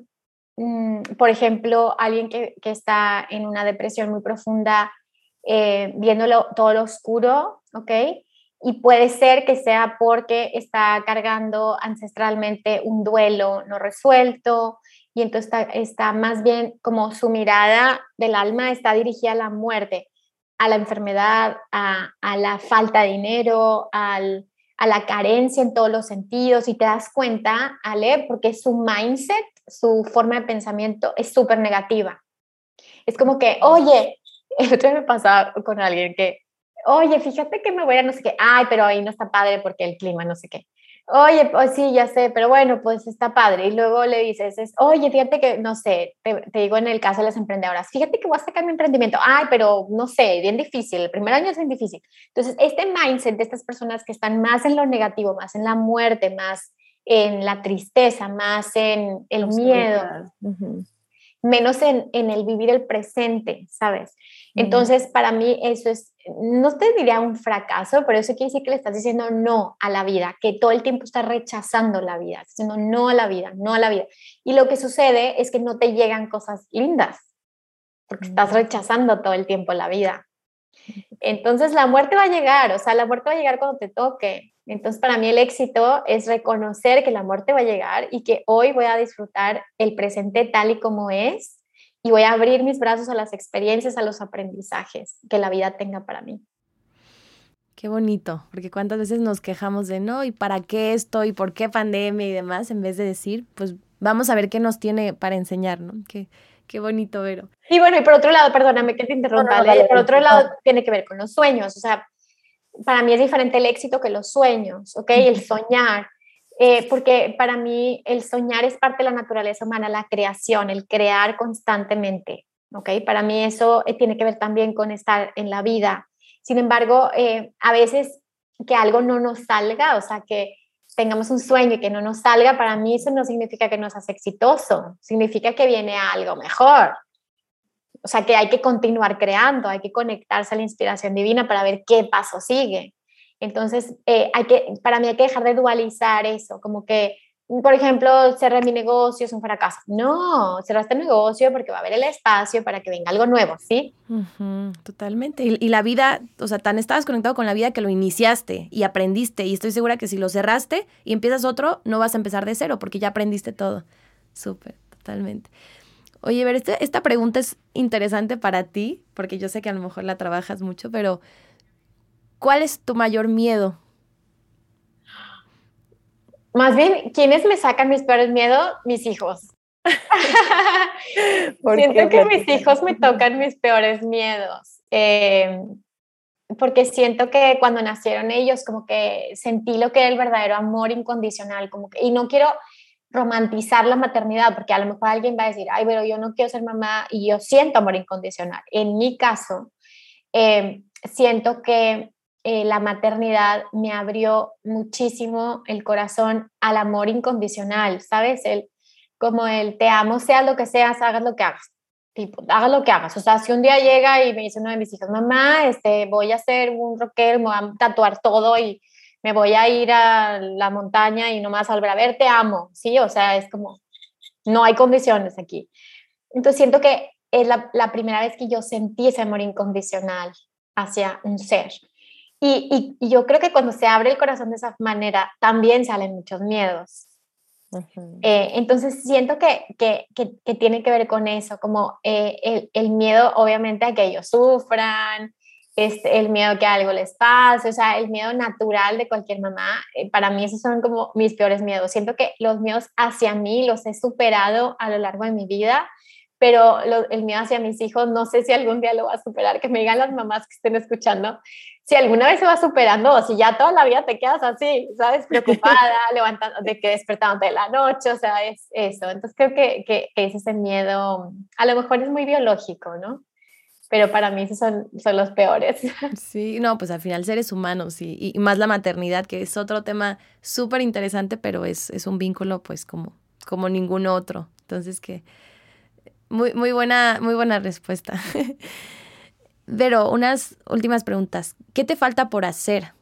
Mm, por ejemplo, alguien que, está en una depresión muy profunda, eh, viéndolo todo lo oscuro, ¿ok? Y puede ser que sea porque está cargando ancestralmente un duelo no resuelto y entonces está, más bien como su mirada del alma está dirigida a la muerte, a la enfermedad, a, la falta de dinero, a la carencia en todos los sentidos y te das cuenta, Ale, porque su mindset su forma de pensamiento es súper negativa. Es como que, oye, el otro me pasaba con alguien que, oye, fíjate que me voy a no sé qué, ay, pero ahí no está padre porque el clima, no sé qué. Oye, pues sí, ya sé, pero bueno, pues está padre. Y luego le dices, es, oye, fíjate que, no sé, te, digo en el caso de las emprendedoras, fíjate que voy a sacar mi emprendimiento. Ay, pero no sé, bien difícil, el primer año es bien difícil. Entonces, este mindset de estas personas que están más en lo negativo, más en la muerte, más en la tristeza, más en el miedo, menos en, el vivir el presente, ¿sabes? Entonces, para mí eso es, no te diría un fracaso, pero eso quiere decir que le estás diciendo no a la vida, que todo el tiempo estás rechazando la vida, diciendo no a la vida, no a la vida. Y lo que sucede es que no te llegan cosas lindas, porque estás rechazando todo el tiempo la vida. Entonces la muerte va a llegar, o sea, la muerte va a llegar cuando te toque. Entonces para mí el éxito es reconocer que la muerte va a llegar y que hoy voy a disfrutar el presente tal y como es y voy a abrir mis brazos a las experiencias, a los aprendizajes que la vida tenga para mí. Qué bonito, porque cuántas veces nos quejamos de no, y para qué esto, y por qué pandemia y demás, en vez de decir, pues vamos a ver qué nos tiene para enseñar, ¿no? Que Qué bonito, Vero. Y bueno, y por otro lado, perdóname que te interrumpa, por otro lado tiene que ver con los sueños, o sea, para mí es diferente el éxito que los sueños, ¿ok? El soñar, eh, porque para mí el soñar es parte de la naturaleza humana, la creación, el crear constantemente, ¿ok? Para mí eso eh, tiene que ver también con estar en la vida. Sin embargo, eh, a veces que algo no nos salga, o sea, que tengamos un sueño y que no nos salga, para mí eso no significa que no seas exitoso, significa que viene algo mejor. O sea, que hay que continuar creando, hay que conectarse a la inspiración divina para ver qué paso sigue. Entonces, eh, hay que, para mí hay que dejar de dualizar eso, como que por ejemplo, cerré mi negocio, es un fracaso. No, cerraste el negocio porque va a haber el espacio para que venga algo nuevo, ¿sí? totalmente. Y, la vida, o sea, tan estabas conectado con la vida que lo iniciaste y aprendiste. Y estoy segura que si lo cerraste y empiezas otro, no vas a empezar de cero porque ya aprendiste todo. Súper, totalmente. Oye, ver, este, esta pregunta es interesante para ti, porque yo sé que a lo mejor la trabajas mucho, pero ¿cuál es tu mayor miedo más bien, ¿quiénes me sacan mis peores miedos? Mis hijos. Siento que mis hijos me tocan mis peores miedos. Eh, porque siento que cuando nacieron ellos, como que sentí lo que era el verdadero amor incondicional, como que, y no quiero romantizar la maternidad, porque a lo mejor alguien va a decir, ay, pero yo no quiero ser mamá y yo siento amor incondicional. En mi caso, eh, siento que eh, la maternidad me abrió muchísimo el corazón al amor incondicional, ¿sabes? El, como el te amo, sea lo que seas, hagas lo que hagas. Tipo, hagas lo que hagas. O sea, si un día llega y me dice uno de mis hijas, mamá, este, voy a hacer un rockero, me voy a tatuar todo y me voy a ir a la montaña y no me vas a volver a ver, te amo, ¿sí? O sea, es como, no hay condiciones aquí. Entonces siento que es la, la primera vez que yo sentí ese amor incondicional hacia un ser. Y, yo creo que cuando se abre el corazón de esa manera, también salen muchos miedos. Eh, entonces siento que, que, que, tiene que ver con eso, como eh, el, el, miedo obviamente a que ellos sufran, este, el miedo que algo les pase, o sea, el miedo natural de cualquier mamá, eh, para mí esos son como mis peores miedos. Siento que los miedos hacia mí los he superado a lo largo de mi vida, pero el miedo hacia mis hijos, no sé si algún día lo va a superar, que me digan las mamás que estén escuchando, si alguna vez se va superando o si ya toda la vida te quedas así, ¿sabes? Preocupada, levantando, de que despertándote de la noche, o sea, es eso. Entonces creo que, que, que ese miedo, a lo mejor es muy biológico, ¿no? pero para mí esos son, son los peores. Sí, no, pues al final seres humanos y, y más la maternidad, que es otro tema súper interesante, pero es, es, un vínculo pues como, como ningún otro. Entonces que muy, muy, buena, muy buena respuesta. Pero unas últimas preguntas. ¿Qué te falta por hacer?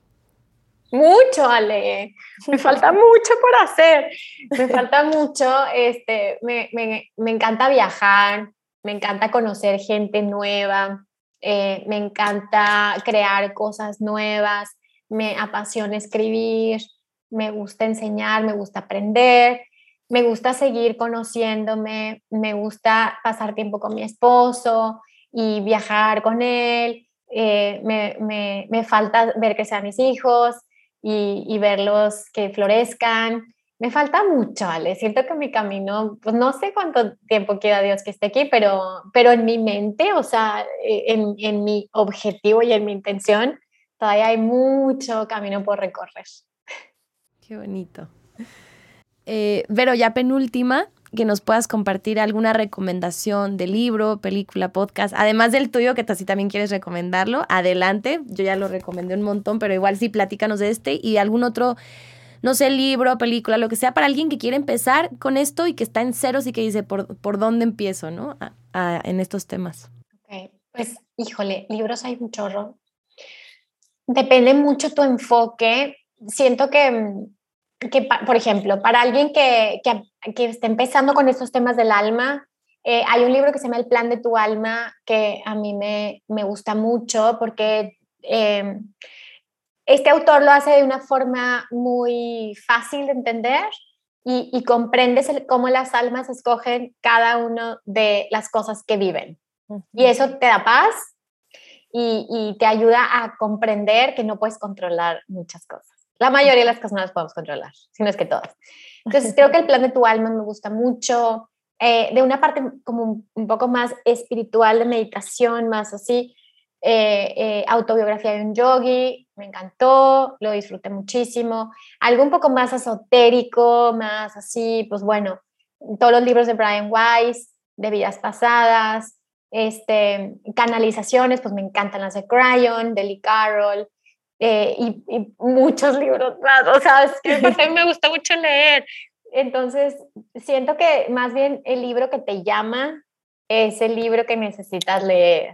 Mucho, Ale. Me falta mucho por hacer. Me falta mucho. Este, me, me, me encanta viajar, me encanta conocer gente nueva, eh, me encanta crear cosas nuevas, me apasiona escribir, me gusta enseñar, me gusta aprender, me gusta seguir conociéndome, me gusta pasar tiempo con mi esposo y viajar con él, eh, me, me, me, falta ver que sean mis hijos y, y verlos que florezcan me falta mucho, Ale. Siento que mi camino, pues no sé cuánto tiempo queda Dios que esté aquí, pero, pero en mi mente, o sea, eh, en, en mi objetivo y en mi intención, todavía hay mucho camino por recorrer. Qué bonito. Eh, Vero, ya penúltima, que nos puedas compartir alguna recomendación de libro, película, podcast, además del tuyo, que si también quieres recomendarlo, adelante. Yo ya lo recomendé un montón, pero igual sí, platícanos de este y algún otro no sé, libro, película, lo que sea, para alguien que quiere empezar con esto y que está en ceros y que dice, ¿por, por dónde empiezo, no? en estos temas. Ok, pues, híjole, libros hay un chorro. Depende mucho tu enfoque. Siento que, que por ejemplo, para alguien que, que, que esté empezando con estos temas del alma, eh, hay un libro que se llama El plan de tu alma que a mí me, me gusta mucho porque eh, este autor lo hace de una forma muy fácil de entender y, y comprendes cómo las almas escogen cada una de las cosas que viven. Y eso te da paz y, y, te ayuda a comprender que no puedes controlar muchas cosas. La mayoría de las cosas no las podemos controlar, si no es que todas. Entonces creo que el plan de tu alma me gusta mucho. Eh, de una parte como un poco más espiritual de meditación, más así, eh, eh, autobiografía de un yogi, me encantó, lo disfruté muchísimo. Algo un poco más esotérico, más así, pues bueno, todos los libros de Brian Weiss, de vidas pasadas, este, canalizaciones, pues me encantan las de Cryon, de Lee Carroll, eh, y, muchos libros más, o sea, es que a mí me gusta mucho leer. Entonces, siento que más bien el libro que te llama es el libro que necesitas leer.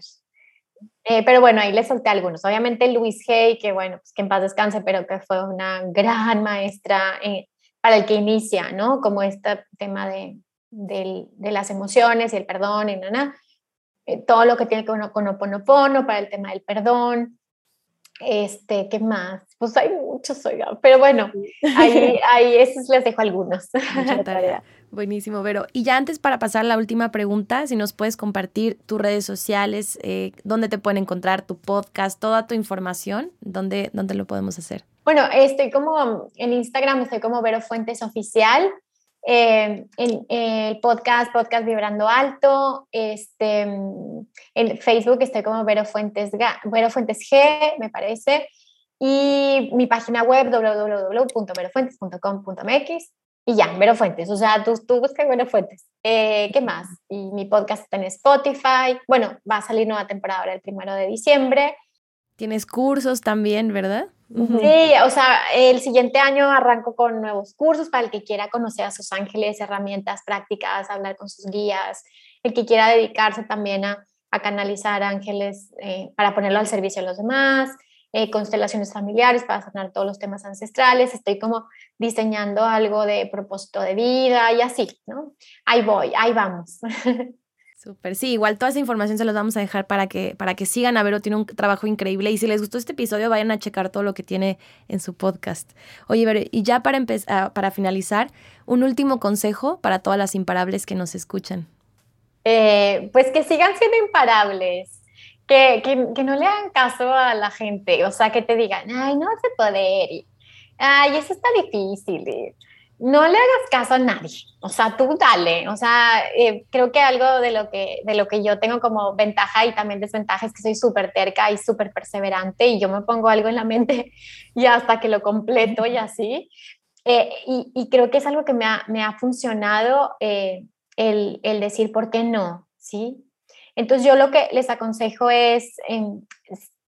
Eh, pero bueno, ahí le solté algunos. Obviamente Luis Hay, que bueno, pues que en paz descanse, pero que fue una gran maestra eh, para el que inicia, ¿no? Como este tema de, de, de las emociones y el perdón y nada. Eh, todo lo que tiene que ver con Oponopono para el tema del perdón. Este, ¿qué más? Pues hay muchos, oiga, pero bueno, ahí, ahí esos les dejo algunos. Mucha tarea. Buenísimo, Vero. Y ya antes para pasar la última pregunta, si nos puedes compartir tus redes sociales, eh, dónde te pueden encontrar, tu podcast, toda tu información, dónde, dónde lo podemos hacer. Bueno, estoy como en Instagram, estoy como Vero Fuentes Oficial. Eh, en el podcast, podcast Vibrando Alto, este, en Facebook estoy como Vero Fuentes, Vero Fuentes G, me parece, y mi página web www.verofuentes.com.mx y ya, Vero Fuentes, o sea, tú, tú buscas Vero Fuentes. Eh, ¿Qué más? Y mi podcast está en Spotify. Bueno, va a salir nueva temporada ahora el primero de diciembre. Tienes cursos también, ¿verdad? Sí, o sea, el siguiente año arranco con nuevos cursos para el que quiera conocer a sus ángeles, herramientas prácticas, hablar con sus guías, el que quiera dedicarse también a, a canalizar ángeles eh, para ponerlo al servicio de los demás, eh, constelaciones familiares para sanar todos los temas ancestrales, estoy como diseñando algo de propósito de vida y así, ¿no? Ahí voy, ahí vamos. Súper, sí, igual toda esa información se los vamos a dejar para que, para que sigan a Vero, tiene un trabajo increíble y si les gustó este episodio vayan a checar todo lo que tiene en su podcast. Oye, y ya para, empezar, para finalizar, un último consejo para todas las imparables que nos escuchan. Eh, pues que sigan siendo imparables, que, que, que, no le hagan caso a la gente, o sea, que te digan, ay, no vas a poder, ay, eso está difícil. No le hagas caso a nadie, o sea, tú dale, o sea, eh, creo que algo de lo que, de lo que yo tengo como ventaja y también desventaja es que soy súper terca y súper perseverante y yo me pongo algo en la mente y hasta que lo completo y así. Eh, y, creo que es algo que me ha, me ha funcionado eh, el, el, decir por qué no, ¿sí? Entonces yo lo que les aconsejo es,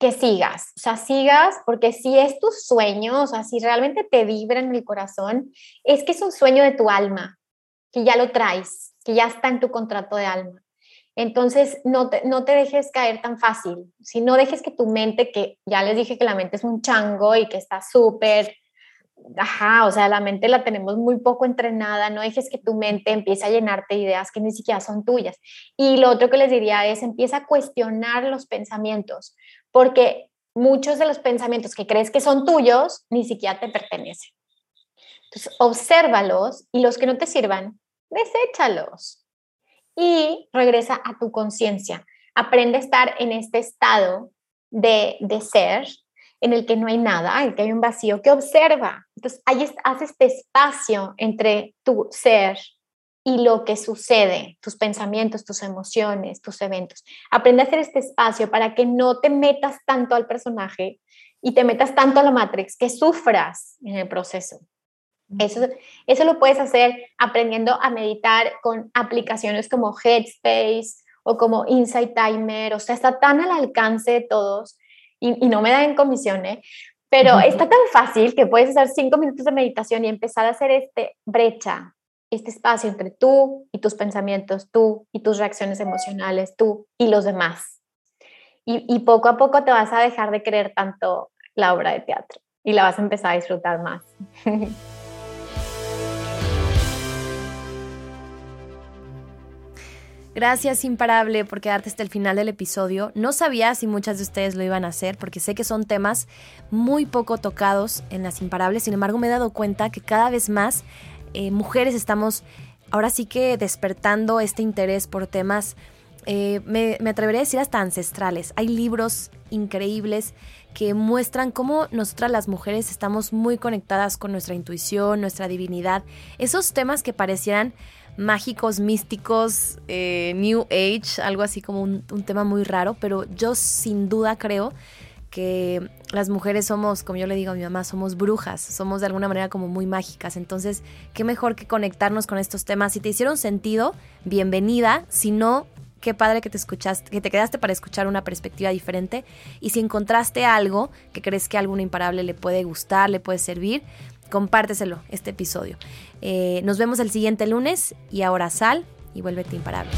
que sigas, o sea, sigas porque si es tu sueño, o sea, si realmente te vibra en el corazón, es que es un sueño de tu alma, que ya lo traes, que ya está en tu contrato de alma. Entonces, no te, no te dejes caer tan fácil, si no dejes que tu mente, que ya les dije que la mente es un chango y que está súper ajá, o sea, la mente la tenemos muy poco entrenada, no dejes que tu mente empiece a llenarte de ideas que ni siquiera son tuyas. Y lo otro que les diría es, empieza a cuestionar los pensamientos, porque muchos de los pensamientos que crees que son tuyos ni siquiera te pertenecen. Entonces, obsérvalos y los que no te sirvan, deséchalos. Y regresa a tu conciencia. Aprende a estar en este estado de, de ser en el que no hay nada, en el que hay un vacío, que observa. Entonces, ahí hace este espacio entre tu ser y lo que sucede, tus pensamientos, tus emociones, tus eventos. Aprende a hacer este espacio para que no te metas tanto al personaje y te metas tanto a la Matrix, que sufras en el proceso. Eso, eso lo puedes hacer aprendiendo a meditar con aplicaciones como Headspace o como Insight Timer, o sea, está tan al alcance de todos y, no me da en comisión, ¿eh? pero está tan fácil que puedes hacer cinco minutos de meditación y empezar a hacer este brecha, este espacio entre tú y tus pensamientos, tú y tus reacciones emocionales, tú y los demás. Y, y poco a poco te vas a dejar de querer tanto la obra de teatro y la vas a empezar a disfrutar más. Gracias Imparable por quedarte hasta el final del episodio. No sabía si muchas de ustedes lo iban a hacer porque sé que son temas muy poco tocados en las Imparables. Sin embargo, me he dado cuenta que cada vez más eh, mujeres estamos ahora sí que despertando este interés por temas, eh, me, me atrevería a decir hasta ancestrales. Hay libros increíbles que muestran cómo nosotras las mujeres estamos muy conectadas con nuestra intuición, nuestra divinidad. Esos temas que parecieran mágicos, místicos, eh, New Age, algo así como un, tema muy raro, pero yo sin duda creo que las mujeres somos, como yo le digo a mi mamá, somos brujas, somos de alguna manera como muy mágicas. Entonces, qué mejor que conectarnos con estos temas. Si te hicieron sentido, bienvenida. Si no, qué padre que te escuchaste, que te quedaste para escuchar una perspectiva diferente. Y si encontraste algo que crees que a algún imparable le puede gustar, le puede servir, compárteselo este episodio. Eh, nos vemos el siguiente lunes y ahora sal y vuélvete imparable.